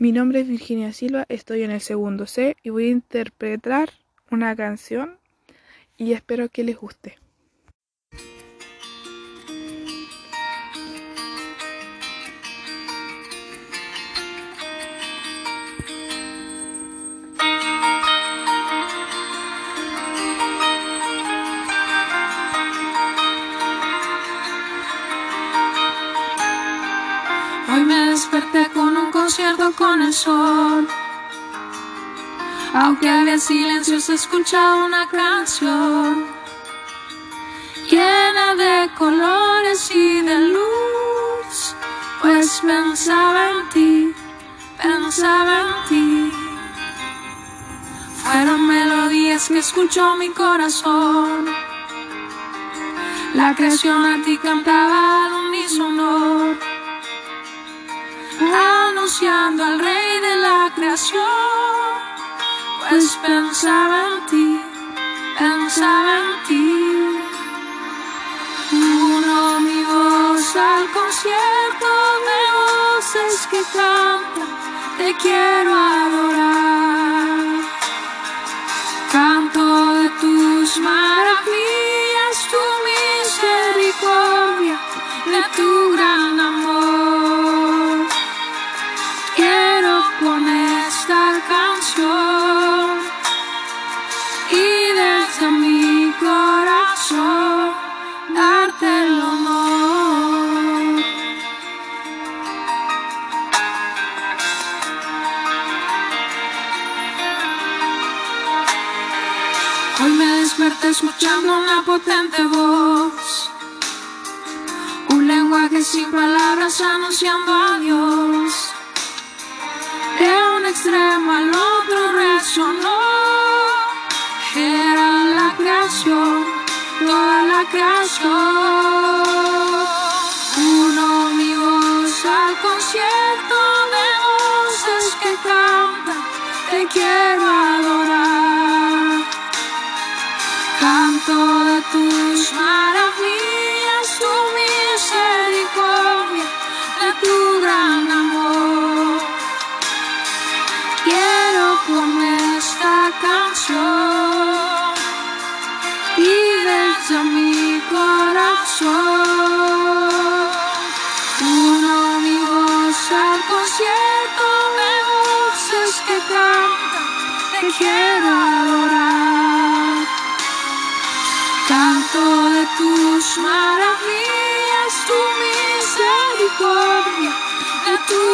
Mi nombre es Virginia Silva, estoy en el segundo C y voy a interpretar una canción y espero que les guste. Hoy me desperté con un concierto con el sol. Aunque había silencio, se escuchaba una canción llena de colores y de luz. Pues pensaba en ti, pensaba en ti. Fueron melodías que escuchó mi corazón. La creación a ti cantaba al unísono anunciando al rey de la creación, pues pensaba en ti, pensaba en ti. Uno mi voz al concierto de voces que cantan, te quiero adorar. Canto de tus maravillas, escuchando una potente voz, un lenguaje sin palabras anunciando a Dios. De un extremo al otro resonó, era la creación, toda la creación. Uno mi voz al concierto de voces que cantan, te quiero adorar. παραμύρια σου μισερικόβια με του ουρανό. Καιρό που με στα κάτσο, πήγε τσα μη κοράψω. Μονοδηγό σαρκοσιέτο με βόξε και κάμπτα, και χέρα αγορά. Κάμπτα τώρα τους μαραβίας του μισέρι κόρδια, τους